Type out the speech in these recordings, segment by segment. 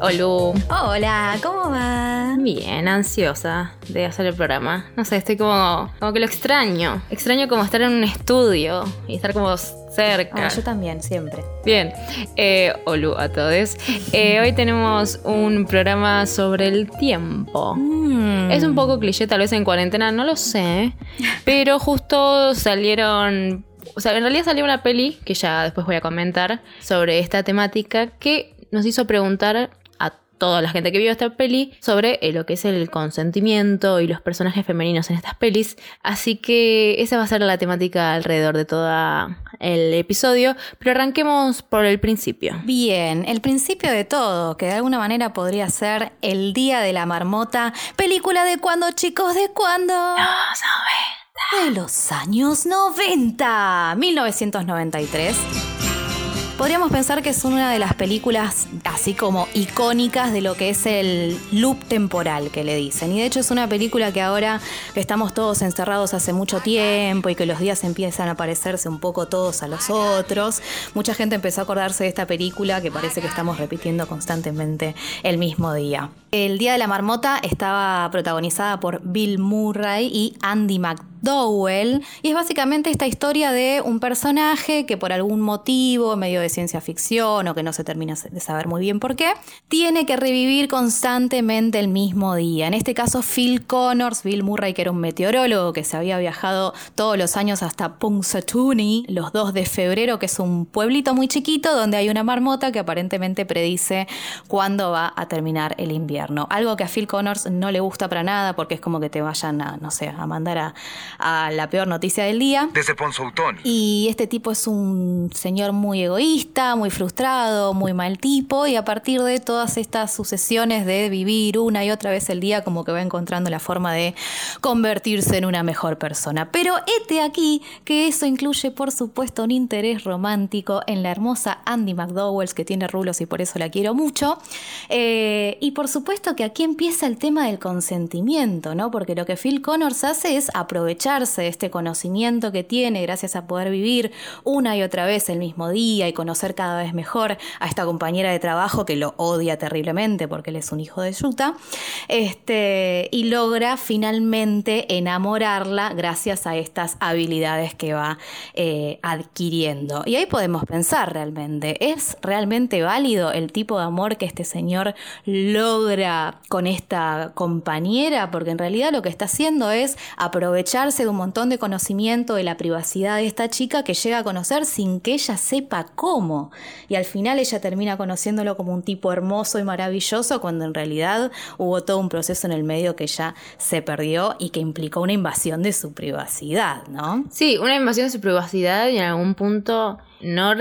Olu. Hola, ¿cómo va? Bien, ansiosa de hacer el programa. No sé, estoy como, como que lo extraño. Extraño como estar en un estudio y estar como cerca. Ah, yo también, siempre. Bien, eh, Olu a todos. Eh, hoy tenemos un programa sobre el tiempo. Mm. Es un poco cliché, tal vez en cuarentena, no lo sé. Pero justo salieron. O sea, en realidad salió una peli que ya después voy a comentar sobre esta temática que nos hizo preguntar toda la gente que vio esta peli sobre eh, lo que es el consentimiento y los personajes femeninos en estas pelis. Así que esa va a ser la temática alrededor de todo el episodio. Pero arranquemos por el principio. Bien, el principio de todo, que de alguna manera podría ser El Día de la Marmota, película de cuando, chicos, de cuándo? De los años 90, 1993. Podríamos pensar que es una de las películas así como icónicas de lo que es el loop temporal que le dicen. Y de hecho es una película que ahora que estamos todos encerrados hace mucho tiempo y que los días empiezan a parecerse un poco todos a los otros, mucha gente empezó a acordarse de esta película que parece que estamos repitiendo constantemente el mismo día. El Día de la Marmota estaba protagonizada por Bill Murray y Andy McDowell y es básicamente esta historia de un personaje que por algún motivo, medio de ciencia ficción o que no se termina de saber muy bien por qué, tiene que revivir constantemente el mismo día. En este caso Phil Connors, Bill Murray que era un meteorólogo que se había viajado todos los años hasta Punxsutawney, los 2 de febrero, que es un pueblito muy chiquito donde hay una marmota que aparentemente predice cuándo va a terminar el invierno. Algo que a Phil Connors no le gusta para nada porque es como que te vayan a, no sé, a mandar a, a la peor noticia del día. Desde Ponzoutón. Y este tipo es un señor muy egoísta, muy frustrado, muy mal tipo, y a partir de todas estas sucesiones de vivir una y otra vez el día, como que va encontrando la forma de convertirse en una mejor persona. Pero este aquí que eso incluye, por supuesto, un interés romántico en la hermosa Andy McDowell, que tiene rulos y por eso la quiero mucho. Eh, y por supuesto que aquí empieza el tema del consentimiento, ¿no? Porque lo que Phil Connors hace es aprovecharse de este conocimiento que tiene gracias a poder vivir una y otra vez el mismo día y conocer cada vez mejor a esta compañera de trabajo que lo odia terriblemente porque él es un hijo de Yuta. Este, y logra finalmente enamorarla gracias a estas habilidades que va eh, adquiriendo. Y ahí podemos pensar realmente, ¿es realmente válido el tipo de amor que este señor logra con esta compañera? Porque en realidad lo que está haciendo es aprovecharse de un montón de conocimiento de la privacidad de esta chica que llega a conocer sin que ella sepa cómo. Y al final ella termina conociéndolo como un tipo hermoso y maravilloso cuando en realidad hubo todo un proceso en el medio que ya se perdió y que implicó una invasión de su privacidad, ¿no? Sí, una invasión de su privacidad y en algún punto no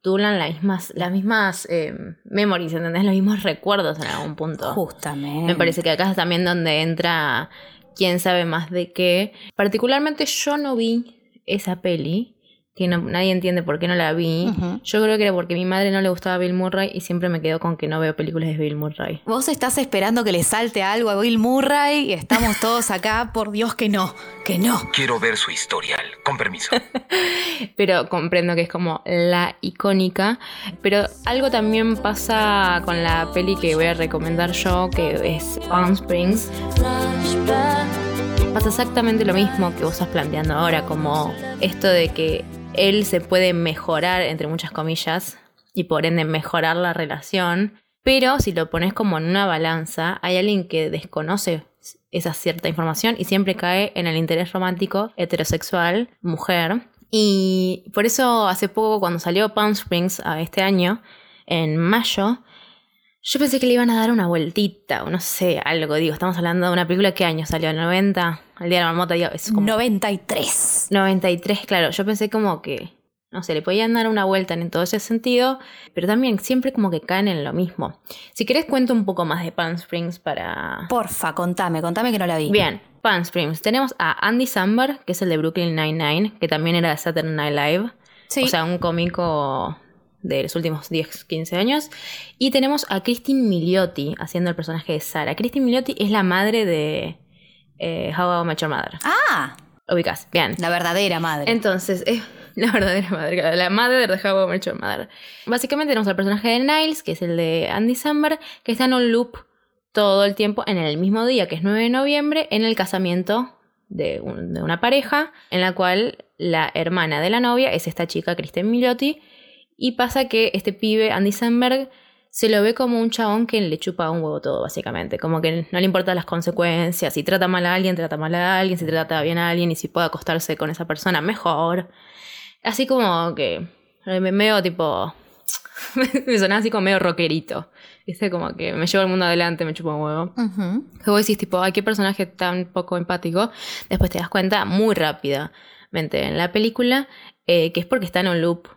recapitulan las mismas, las mismas eh, memories, ¿entendés? Los mismos recuerdos en algún punto. Justamente. Me parece que acá es también donde entra quién sabe más de qué. Particularmente yo no vi esa peli, que no- nadie entiende por qué no la vi. Yo creo que era porque a mi madre no le gustaba Bill Murray y siempre me quedo con que no veo películas de Bill Murray. Vos estás esperando que le salte algo a Bill Murray y estamos todos acá, por Dios que no, que no. Quiero ver su historial. Con permiso. pero comprendo que es como la icónica. Pero algo también pasa con la peli que voy a recomendar yo, que es Palm Springs. Pasa exactamente lo mismo que vos estás planteando ahora, como esto de que él se puede mejorar, entre muchas comillas, y por ende mejorar la relación. Pero si lo pones como en una balanza, hay alguien que desconoce esa cierta información y siempre cae en el interés romántico heterosexual, mujer, Y por eso hace poco, cuando salió Palm Springs a este año, en mayo, yo pensé que le iban a dar una vueltita, o no sé, algo. Digo, estamos hablando de una película, ¿qué año salió? ¿El 90? El día de la marmota, digo, es como 93. 93, claro. Yo pensé como que, no sé, le podían dar una vuelta en todo ese sentido, pero también siempre como que caen en lo mismo. Si querés cuento un poco más de Palm Springs para... Porfa, contame, contame que no la vi. Bien, Palm Springs. Tenemos a Andy Samberg, que es el de Brooklyn Nine-Nine, que también era de Saturday Night Live. Sí. O sea, un cómico de los últimos 10, 15 años. Y tenemos a Christine Milioti haciendo el personaje de Sara. Christine Milioti es la madre de eh, How I Met Your Mother. Ah, Ubicás, bien. la verdadera madre. Entonces, es la verdadera madre, la madre de How I Met Your Mother. Básicamente tenemos al personaje de Niles, que es el de Andy Samberg, que está en un loop todo el tiempo en el mismo día, que es 9 de noviembre, en el casamiento de, un- de una pareja, en la cual la hermana de la novia es esta chica, Kristen Milioti, y pasa que este pibe, Andy Samberg, se lo ve como un chabón que le chupa un huevo todo, básicamente. Como que no le importan las consecuencias. Si trata mal a alguien, trata mal a alguien. Si trata bien a alguien y si puede acostarse con esa persona, mejor. Así como que me medio tipo... me sonaba así como medio rockerito. Viste, como que me llevo el mundo adelante, me chupa un huevo. Vos decís, tipo, ay, qué personaje tan poco empático. Después te das cuenta muy rápidamente en la película eh, que es porque está en un loop,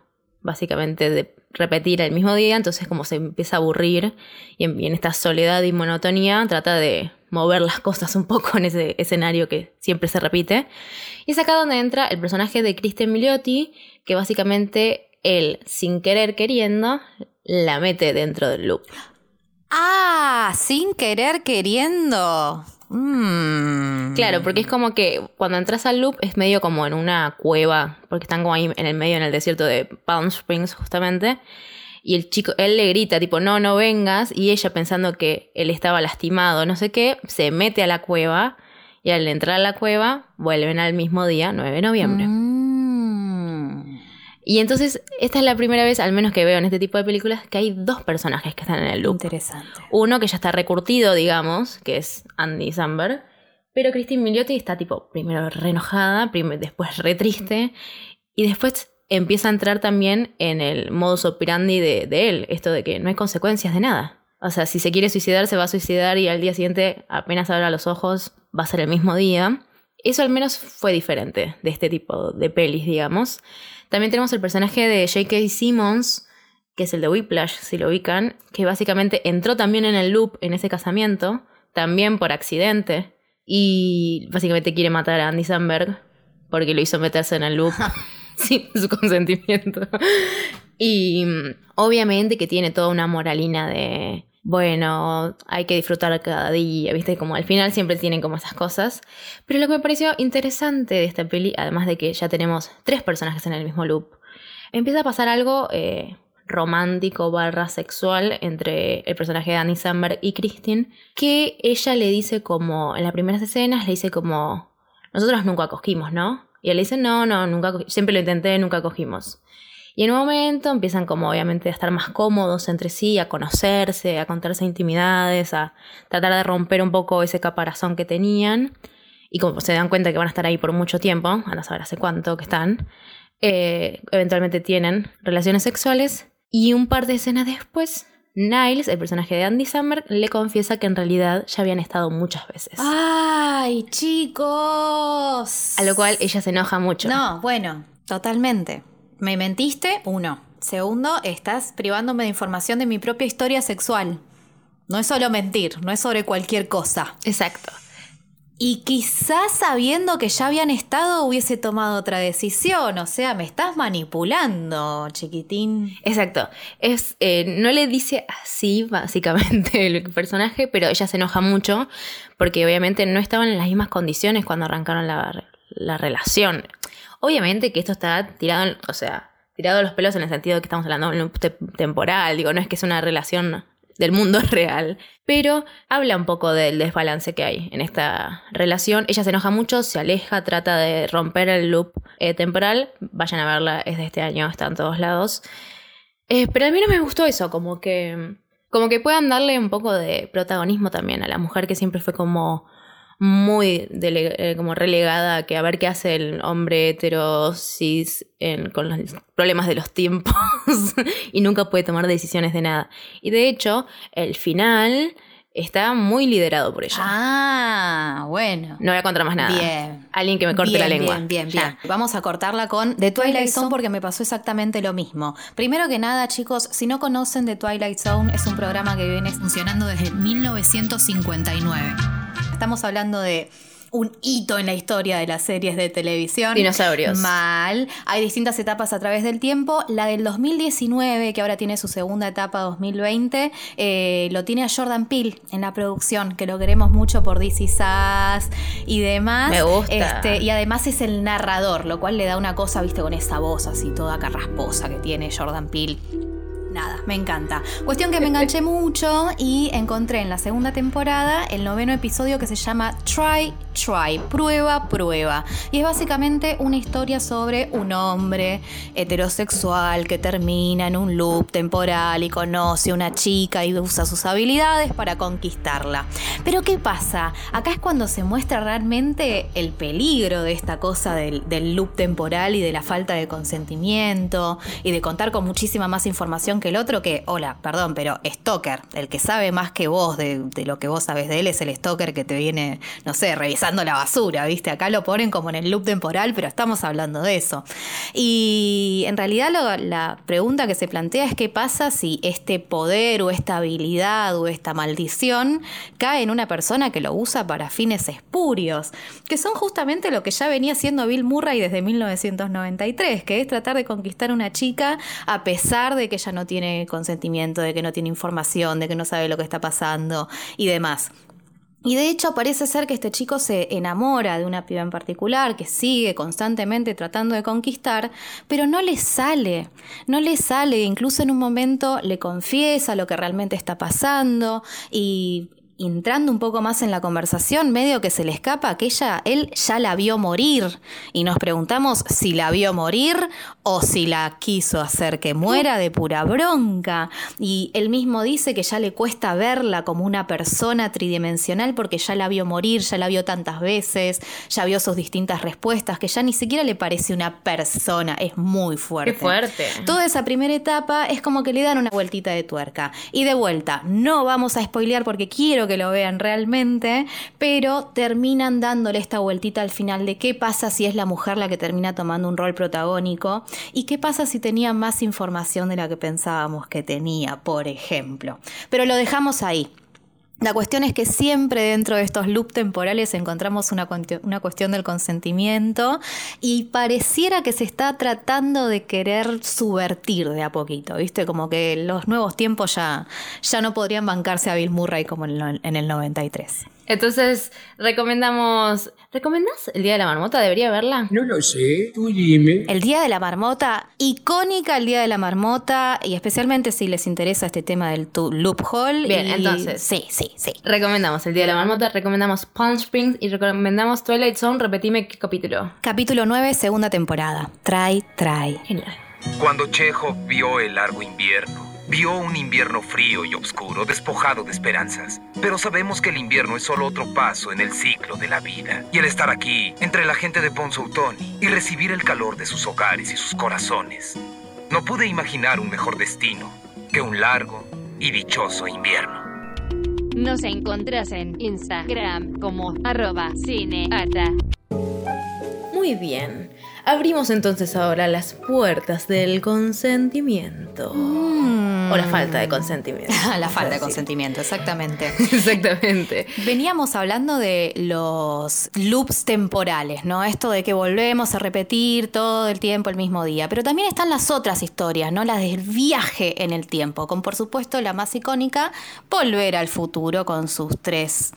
básicamente, de repetir el mismo día. Entonces, como se empieza a aburrir y en, esta soledad y monotonía, trata de mover las cosas un poco en ese escenario que siempre se repite. Y es acá donde entra el personaje de Kristen Milioti, que básicamente él, sin querer queriendo, la mete dentro del loop. Ah, sin querer queriendo. Mm. Claro, porque es como que cuando entras al loop es medio como en una cueva, porque están como ahí en el medio, en el desierto de Palm Springs justamente. Y el chico, él le grita tipo, no, no vengas. Y ella pensando que él estaba lastimado, no sé qué, se mete a la cueva. Y al entrar a la cueva, vuelven al mismo día, 9 de noviembre. Mm. Y entonces, esta es la primera vez, al menos que veo en este tipo de películas, que hay dos personajes que están en el loop. Interesante. Uno que ya está recurtido, digamos, que es Andy Samberg. Pero Christine Milioti está tipo, primero re enojada, prim- después re triste. Y después empieza a entrar también en el modus operandi de, de él. Esto de que no hay consecuencias de nada. O sea, si se quiere suicidar, se va a suicidar y al día siguiente, apenas abra los ojos, va a ser el mismo día. Eso al menos fue diferente de este tipo de pelis, digamos. También tenemos el personaje de J.K. Simmons, que es el de Whiplash, si lo ubican, que básicamente entró también en el loop en ese casamiento, también por accidente, y básicamente quiere matar a Andy Samberg porque lo hizo meterse en el loop sin su consentimiento. Y mm, obviamente que tiene toda una moralina de, bueno, hay que disfrutar cada día, ¿viste? Como al final siempre tienen como esas cosas. Pero lo que me pareció interesante de esta peli, además de que ya tenemos tres personajes en el mismo loop, empieza a pasar algo eh, romántico barra sexual entre el personaje de Annie Samberg y Christine, que ella le dice como, en las primeras escenas le dice como, nosotros nunca cogimos, ¿no? Y él le dice, no, no, nunca siempre lo intenté, nunca cogimos. Y en un momento empiezan como obviamente a estar más cómodos entre sí, a conocerse, a contarse intimidades, a tratar de romper un poco ese caparazón que tenían. Y como se dan cuenta que van a estar ahí por mucho tiempo, a no saber hace cuánto que están, eh, eventualmente tienen relaciones sexuales. Y un par de escenas después, Niles, el personaje de Andy Samberg, le confiesa que en realidad ya habían estado muchas veces. Ay, chicos. A lo cual ella se enoja mucho. No, bueno, totalmente. Me mentiste, uno. Segundo, estás privándome de información de mi propia historia sexual. No es solo mentir, no es sobre cualquier cosa. Exacto. Y quizás sabiendo que ya habían estado hubiese tomado otra decisión. O sea, me estás manipulando, chiquitín. Exacto. Es, eh, no le dice así, básicamente, el personaje, pero ella se enoja mucho porque obviamente no estaban en las mismas condiciones cuando arrancaron la, la relación. Obviamente que esto está tirado, o sea, tirado los pelos en el sentido de que estamos hablando de un temporal, digo, no es que es una relación del mundo real, pero habla un poco del desbalance que hay en esta relación. Ella se enoja mucho, se aleja, trata de romper el loop eh, temporal. Vayan a verla, es de este año, está en todos lados. Eh, pero a mí no me gustó eso, como que, como que puedan darle un poco de protagonismo también a la mujer que siempre fue como muy dele- eh, como relegada a que a ver qué hace el hombre hetero cis en- con los problemas de los tiempos y nunca puede tomar decisiones de nada. Y de hecho, el final está muy liderado por ella. Ah, bueno. No voy a contar más nada. Bien. Alguien que me corte Bien, la lengua. Bien, bien, Ya. bien. Vamos a cortarla con The Twilight Zone porque me pasó exactamente lo mismo. Primero que nada, chicos, si no conocen The Twilight Zone, es un programa que viene funcionando desde 1959. Estamos hablando de un hito en la historia de las series de televisión. Dinosaurios. Mal. Hay distintas etapas a través del tiempo. La del 2019, que ahora tiene su segunda etapa 2020, eh, lo tiene a Jordan Peele en la producción, que lo queremos mucho por DC Sass y demás. Me gusta. Este, y además es el narrador, lo cual le da una cosa, viste, con esa voz así toda carrasposa que tiene Jordan Peele. Nada, me encanta. Cuestión que me enganché mucho y encontré en la segunda temporada el noveno episodio que se llama Try, Try, prueba, prueba. Y es básicamente una historia sobre un hombre heterosexual que termina en un loop temporal y conoce a una chica y usa sus habilidades para conquistarla. Pero ¿qué pasa? Acá es cuando se muestra realmente el peligro de esta cosa del, del loop temporal y de la falta de consentimiento y de contar con muchísima más información que el otro que, hola, perdón, pero Stalker, el que sabe más que vos de, lo que vos sabes de él es el Stalker que te viene, no sé, revisando la basura, ¿viste? Acá lo ponen como en el loop temporal, pero estamos hablando de eso. Y en realidad la pregunta que se plantea es qué pasa si este poder o esta habilidad o esta maldición cae en una persona que lo usa para fines espurios, que son justamente lo que ya venía haciendo Bill Murray desde 1993, que es tratar de conquistar a una chica a pesar de que ella no tiene consentimiento, de que no tiene información, de que no sabe lo que está pasando y demás. Y de hecho parece ser que este chico se enamora de una piba en particular que sigue constantemente tratando de conquistar, pero no le sale, no le sale, incluso en un momento le confiesa lo que realmente está pasando y entrando un poco más en la conversación, medio que se le escapa que ella, él ya la vio morir y nos preguntamos si la vio morir o si la quiso hacer que muera de pura bronca. Y él mismo dice que ya le cuesta verla como una persona tridimensional porque ya la vio morir, ya la vio tantas veces, ya vio sus distintas respuestas, que ya ni siquiera le parece una persona, es muy fuerte. Qué fuerte. Toda esa primera etapa es como que le dan una vueltita de tuerca. Y de vuelta, no vamos a spoilear porque quiero que lo vean realmente, pero terminan dándole esta vueltita al final de qué pasa si es la mujer la que termina tomando un rol protagónico y qué pasa si tenía más información de la que pensábamos que tenía, por ejemplo. Pero lo dejamos ahí. La cuestión es que siempre dentro de estos loops temporales encontramos una, una cuestión del consentimiento y pareciera que se está tratando de querer subvertir de a poquito, ¿viste? Como que los nuevos tiempos ya, ya no podrían bancarse a Bill Murray como en, en el 93. Entonces, recomendamos. ¿Recomendás el Día de la Marmota? ¿Debería verla? No lo sé, tú dime. El Día de la Marmota, icónica el Día de la Marmota y especialmente si les interesa este tema del tu- loophole. Bien, y- entonces. Sí, sí, sí. Recomendamos el Día de la Marmota, recomendamos Palm Springs y recomendamos Twilight Zone. Repetime qué capítulo. Capítulo 9, segunda temporada. Try, try. Genial. Cuando Chekhov vio el largo invierno, vio un invierno frío y oscuro, despojado de esperanzas. Pero sabemos que el invierno es solo otro paso en el ciclo de la vida. Y el estar aquí, entre la gente de Ponzoutoni, y recibir el calor de sus hogares y sus corazones. No pude imaginar un mejor destino que un largo y dichoso invierno. Nos encontrás en Instagram como arroba cineata. Muy bien. Abrimos entonces ahora las puertas del consentimiento. O la falta de consentimiento. la falta de consentimiento, exactamente. Exactamente. Veníamos hablando de los loops temporales, ¿no? Esto de que volvemos a repetir todo el tiempo el mismo día. Pero también están las otras historias, ¿no? Las del viaje en el tiempo, con por supuesto la más icónica, Volver al futuro, con sus tres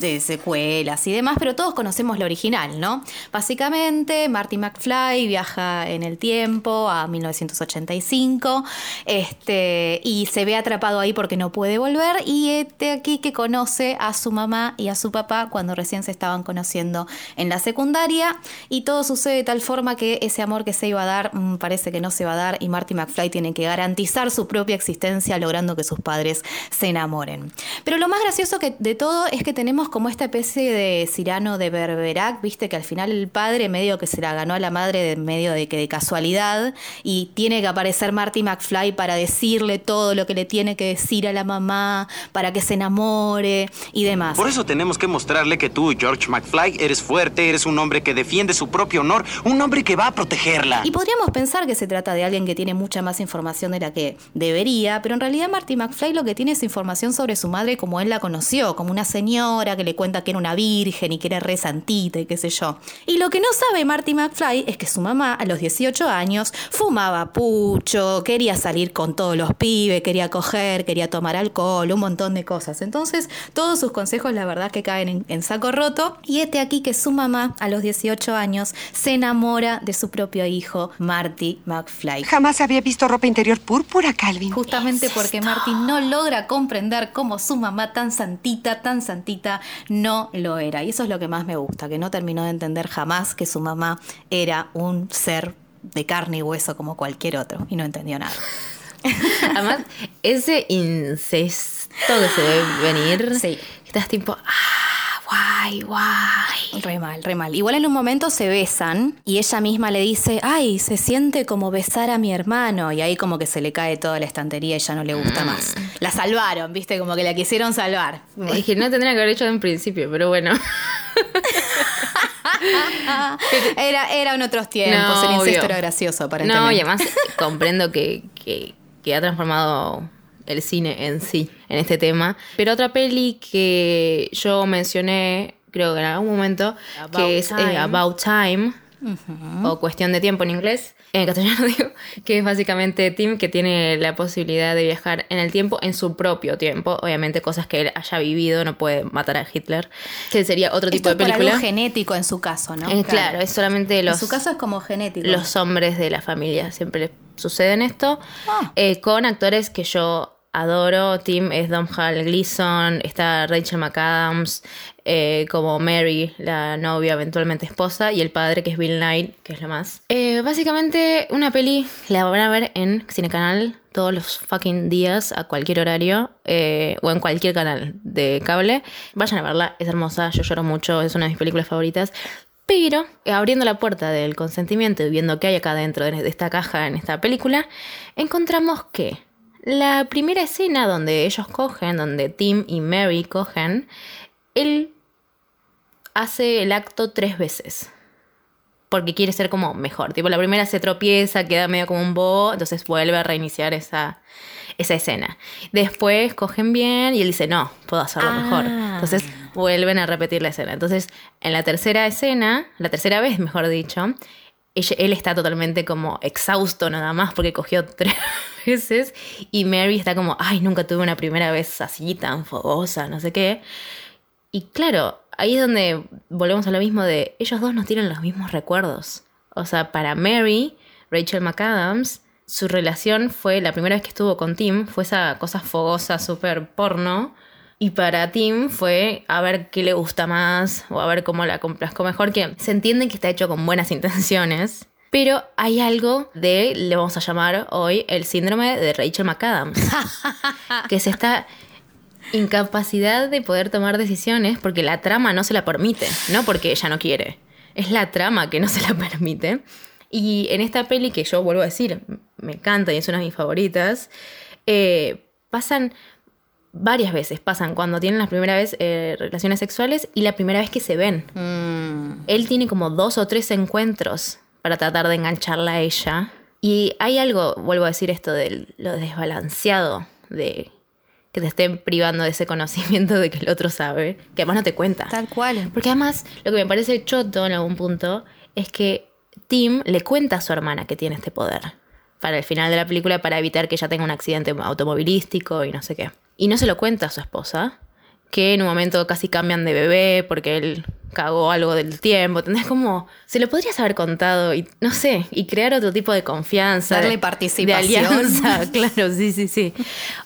eh, secuelas y demás, pero todos conocemos la original, ¿no? Básicamente, Marty McFly viaja en el tiempo a 1985 este, y se ve atrapado ahí porque no puede volver y este aquí que conoce a su mamá y a su papá cuando recién se estaban conociendo en la secundaria y todo sucede de tal forma que ese amor que se iba a dar mm, parece que no se va a dar y Marty McFly tiene que garantizar su propia existencia logrando que sus padres se enamoren. Pero lo más gracioso de todo es que tenemos como esta especie de Cirano de Berberac, viste que al final el padre medio que se la ganó a la madre de medio de que de casualidad y tiene que aparecer Marty McFly para decirle todo lo que le tiene que decir a la mamá, para que se enamore y demás. Por eso tenemos que mostrarle que tú, George McFly, eres fuerte, eres un hombre que defiende su propio honor, un hombre que va a protegerla. Y podríamos pensar que se trata de alguien que tiene mucha más información de la que debería, pero en realidad Marty McFly lo que tiene es información sobre su madre como él la conoció, como una señora que le cuenta que era una virgen y que era re santita y qué sé yo. Y lo que no sabe Marty McFly es que su mamá a los 18 años fumaba pucho, quería salir con todos los pibes, quería coger, quería tomar alcohol, un montón de cosas. Entonces, todos sus consejos la verdad que caen en, en saco roto. Y este aquí que su mamá a los 18 años se enamora de su propio hijo, Marty McFly. Jamás había visto ropa interior púrpura, Calvin. Justamente porque Marty no logra comprender cómo su mamá tan santita, tan santita, no lo era. Y eso es lo que más me gusta, que no terminó de entender jamás que su mamá era un ser de carne y hueso como cualquier otro. Y no entendió nada. Además, ese incesto que se debe venir, Sí. estás tipo, ah, guay, guay. Re mal, re mal. Igual en un momento se besan y ella misma le dice, ay, se siente como besar a mi hermano. Y ahí como que se le cae toda la estantería y ya no le gusta más. La salvaron, viste, como que la quisieron salvar. Es que no tendría que haber hecho en principio, pero bueno. Era, eran otros tiempos, No, el incesto obvio. era gracioso aparentemente. No, y además comprendo que, que, que ha transformado el cine en sí, en este tema. Pero otra peli que yo mencioné, creo que en algún momento, que es eh, Time. About Time, o Cuestión de Tiempo en inglés, en castellano digo, que es básicamente Tim que tiene la posibilidad de viajar en el tiempo en su propio tiempo. Obviamente cosas que él haya vivido, no puede matar a Hitler, que sería otro tipo de es por película. algo genético en su caso, ¿no? Eh, claro, es solamente los en su caso es como genético. los hombres de la familia. Siempre sucede en esto. Ah. Eh, con actores que yo adoro. Tim es Domhnall Gleeson. Está Rachel McAdams eh, como Mary, la novia, eventualmente esposa. Y el padre, que es Bill Knight, que es lo más. Eh, básicamente, una peli la van a ver en Cinecanal todos los fucking días, a cualquier horario. eh, o en cualquier canal de cable. Vayan a verla, es hermosa. Yo lloro mucho, es una de mis películas favoritas. Pero abriendo la puerta del consentimiento y viendo qué hay acá dentro de esta caja en esta película, encontramos que la primera escena donde ellos cogen, donde Tim y Mary cogen, él hace el acto tres veces. Porque quiere ser como mejor. Tipo, la primera se tropieza, queda medio como un bobo, entonces vuelve a reiniciar esa, esa escena. Después cogen bien y él dice, no, puedo hacerlo mejor. Entonces vuelven a repetir la escena. Entonces, en la tercera escena, la tercera vez, mejor dicho, ella- él está totalmente como exhausto nada más porque cogió tres veces y Mary está como, ay, nunca tuve una primera vez así tan fogosa, no sé qué. Y claro, ahí es donde volvemos a lo mismo de ellos dos no tienen los mismos recuerdos. O sea, para Mary, Rachel McAdams, su relación fue, la primera vez que estuvo con Tim, fue esa cosa fogosa, súper porno. Y para Tim fue a ver qué le gusta más o a ver cómo la complazco mejor, que se entiende que está hecho con buenas intenciones. Pero hay algo de, le vamos a llamar hoy, el síndrome de Rachel McAdams. que es esta incapacidad de poder tomar decisiones porque la trama no se la permite, no porque ella no quiere. Es la trama que no se la permite. Y en esta peli que yo vuelvo a decir, me encanta y es una de mis favoritas, eh, pasan varias veces, pasan cuando tienen la primera vez eh, relaciones sexuales y la primera vez que se ven. Él tiene como dos o tres encuentros para tratar de engancharla a ella. Y hay algo, vuelvo a decir esto, de lo desbalanceado de que te estén privando de ese conocimiento de que el otro sabe, que además no te cuenta. Tal cual. Porque además, lo que me parece choto en algún punto es que Tim le cuenta a su hermana que tiene este poder para el final de la película para evitar que ella tenga un accidente automovilístico y no sé qué. Y no se lo cuenta a su esposa, que en un momento casi cambian de bebé porque él cagó algo del tiempo. Tenés como. Se lo podrías haber contado y no sé, y crear otro tipo de confianza. Darle de- participación. De alianza, claro, sí, sí, sí.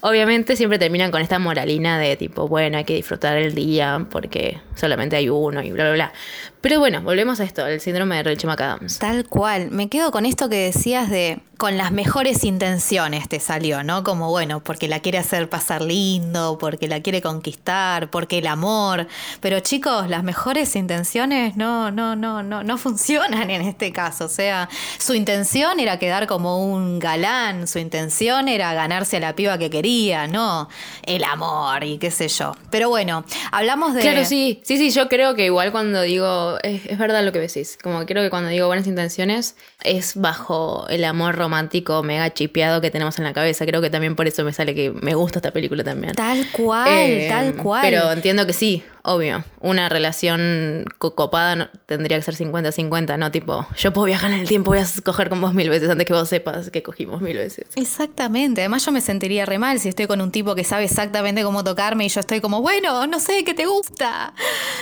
Obviamente siempre terminan con esta moralina de tipo, bueno, hay que disfrutar el día porque solamente hay uno y bla, bla, bla. Pero bueno, volvemos a esto, el síndrome de Rachel McAdams. Tal cual. Me quedo con esto que decías de con las mejores intenciones te salió, ¿no? Como bueno, porque la quiere hacer pasar lindo, porque la quiere conquistar, porque el amor. Pero chicos, las mejores intenciones no, no, no, no, no funcionan en este caso. O sea, su intención era quedar como un galán, su intención era ganarse a la piba que quería, no el amor y qué sé yo. Pero bueno, hablamos de. Claro, sí, sí, sí, yo creo que igual cuando digo, es, es verdad lo que decís, como creo que cuando digo buenas intenciones es bajo el amor romántico mega chipeado que tenemos en la cabeza, creo que también por eso me sale que me gusta esta película también. Tal cual, Eh, tal cual. Pero entiendo que sí, obvio. Una relación co- copada no- tendría que ser 50-50, no tipo, yo puedo viajar en el tiempo, voy a coger con vos mil veces antes que vos sepas que cogimos mil veces. Exactamente, además yo me sentiría re mal si estoy con un tipo que sabe exactamente cómo tocarme y yo estoy como, bueno, no sé qué te gusta.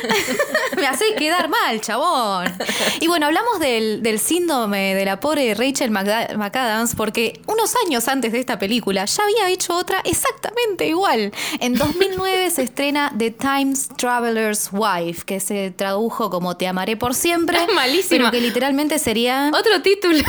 me hace quedar mal, chabón. Y bueno, hablamos del, síndrome de la pobre Rachel McAdams porque unos años antes de esta película ya había hecho otra exactamente igual. En 2009 se estrena The Times Traveler's Wife, que se tradujo como Te amaré por siempre. Malísima. Pero que literalmente sería... Otro título.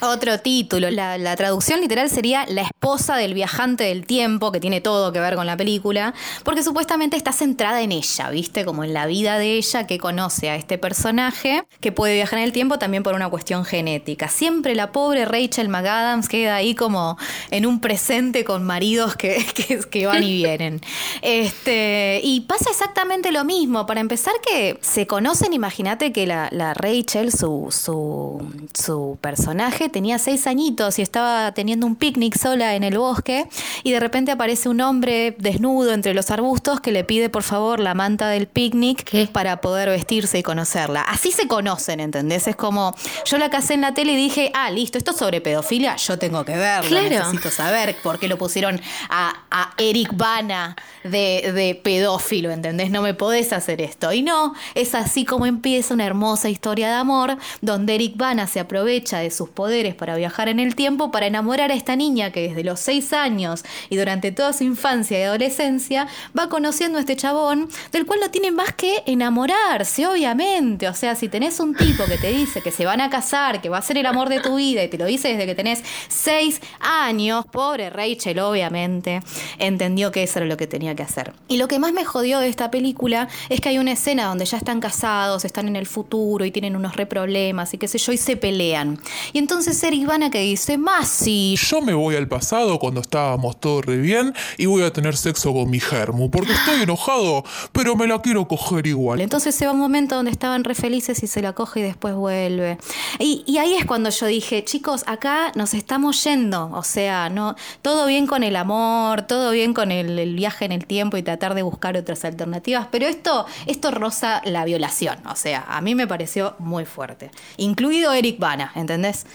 Otro título. La, traducción literal sería La esposa del viajante del tiempo, que tiene todo que ver con la película, porque supuestamente está centrada en ella, ¿viste? Como en la vida de ella que conoce a este personaje que puede viajar en el tiempo también por una cuestión genética. Siempre la pobre Rachel McAdams queda ahí como en un presente con maridos que, que, van y vienen. Este, y pasa exactamente lo mismo. Para empezar, que se conocen, imagínate que la, Rachel, su, su personaje, tenía seis añitos y estaba teniendo un picnic sola en el bosque y de repente aparece un hombre desnudo entre los arbustos que le pide por favor la manta del picnic ¿Qué? para poder vestirse y conocerla. Así se conocen, ¿entendés? Es como, yo la casé en la tele y dije, ah, listo, esto es sobre pedofilia, yo tengo que verlo, Claro. necesito saber por qué lo pusieron a, a Eric Bana de, de pedófilo, ¿entendés? No me podés hacer esto. Y no, es así como empieza una hermosa historia de amor, donde Eric Bana se aprovecha de sus poderes para viajar en el tiempo para enamorar a esta niña que desde los seis años y durante toda su infancia y adolescencia va conociendo a este chabón, del cual no tiene más que enamorarse, obviamente. O sea, si tenés un tipo que te dice que se van a casar, que va a ser el amor de tu vida y te lo dice desde que tenés seis años, pobre Rachel, obviamente, entendió que eso era lo que tenía que hacer. Y lo que más me jodió de esta película es que hay una escena donde ya están casados, están en el futuro y tienen unos re problemas y qué sé yo, y se pelean. Y entonces Eric Bana que dice, más si Yo me voy al pasado cuando estábamos todos re bien y voy a tener sexo con mi germu porque estoy enojado, pero me la quiero coger igual. Entonces se va un momento donde estaban re felices y se la coge y después vuelve. Y, y ahí es cuando yo dije, chicos, acá nos estamos yendo. O sea, no, todo bien con el amor, todo bien con el, el viaje en el tiempo y tratar de buscar otras alternativas. Pero esto, esto roza la violación. O sea, a mí me pareció muy fuerte. Incluido Eric Bana, ¿entendés?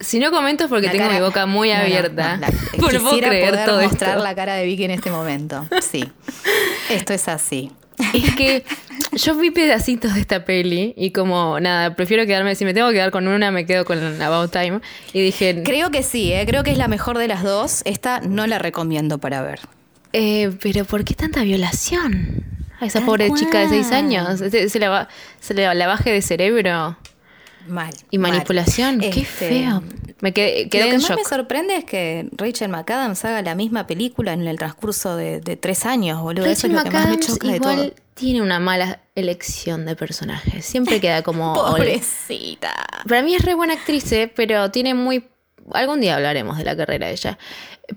Si no comento es porque La tengo cara- mi boca muy No, abierta. no, la- no quisiera creer poder todo mostrar esto. la cara de Vicky en este momento. Sí, esto es así. Es que yo vi pedacitos de esta peli y como nada, prefiero quedarme, si me tengo que quedar con una, me quedo con About Time. Y dije, Creo que sí, ¿eh? creo que es la mejor de las dos. Esta no la recomiendo para ver. eh, pero ¿por qué tanta violación? A esa Tal pobre chica de seis años. Se, se la, se le lavaje de cerebro Mal. y mal. manipulación. Qué Este, feo. Me quedé, quedé Lo que en más shock. me sorprende es que Rachel McAdams haga la misma película en el transcurso de, de tres años, boludo. Eso Rachel es lo que más me choca de todo. tiene una mala elección de personajes. Siempre queda como... Pobrecita. Para mí es re buena actriz, ¿eh? pero tiene muy... Algún día hablaremos de la carrera de ella.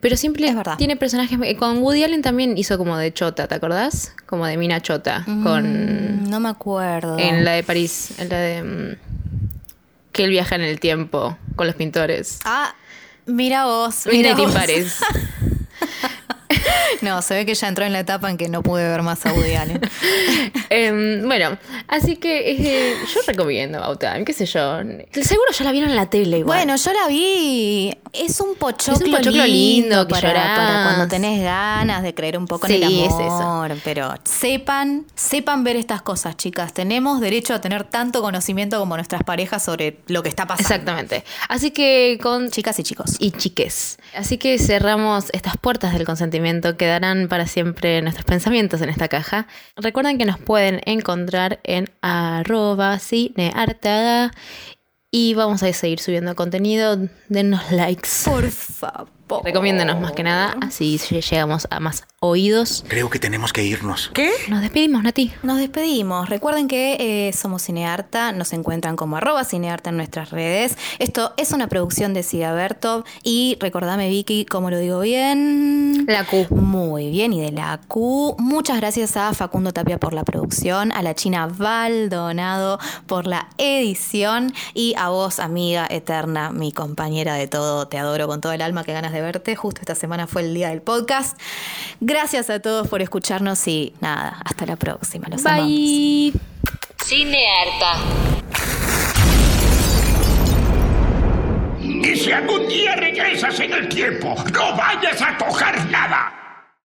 Pero siempre Es verdad. tiene personajes... Con Woody Allen también hizo como de chota, ¿te acordás? Como de mina chota. Con... Mm, No me acuerdo. En la de París. En la de... que él viaja en el tiempo con los pintores. Ah, mira vos. Mira in vos. Paris. No, se ve que ya entró en la etapa en que no pude ver más a Woody Allen. Em, bueno, así que eh, yo recomiendo About Time, qué sé yo. Seguro ya la vieron en la tele igual. Bueno, yo la vi. Es un pochoclo, Es un pochoclo lindo, que para, para cuando tenés ganas de creer un poco Sí, en el es amor. Pero sepan, sepan ver estas cosas, chicas. Tenemos derecho a tener tanto conocimiento como nuestras parejas sobre lo que está pasando. Exactamente. Así que con Chicas y chicos. y chiques. Así que cerramos estas puertas del consentimiento. Quedarán para siempre nuestros pensamientos en esta caja. Recuerden que nos pueden encontrar en arroba cineartada. Y vamos a seguir subiendo contenido. Denos likes. Por favor. Recomiéndenos más que nada. Así llegamos a más oídos. Creo que tenemos que irnos. ¿Qué? Nos despedimos, Nati. Nos despedimos. Recuerden que eh, somos Cinearta, nos encuentran como arroba Cinearta en nuestras redes. Esto es una producción de Siga Bertov y recordame Vicky, como lo digo bien. La Q. Muy bien, y de la Q. Muchas gracias a Facundo Tapia por la producción, a la China Valdonado por la edición y a vos, amiga eterna, mi compañera de todo. Te adoro con todo el alma, que ganas de verte. Justo esta semana fue el día del podcast. Gracias a todos por escucharnos y nada, hasta la próxima. Los amamos. Bye. Cinearta. Y si algún día regresas en el tiempo, no vayas a tocar nada.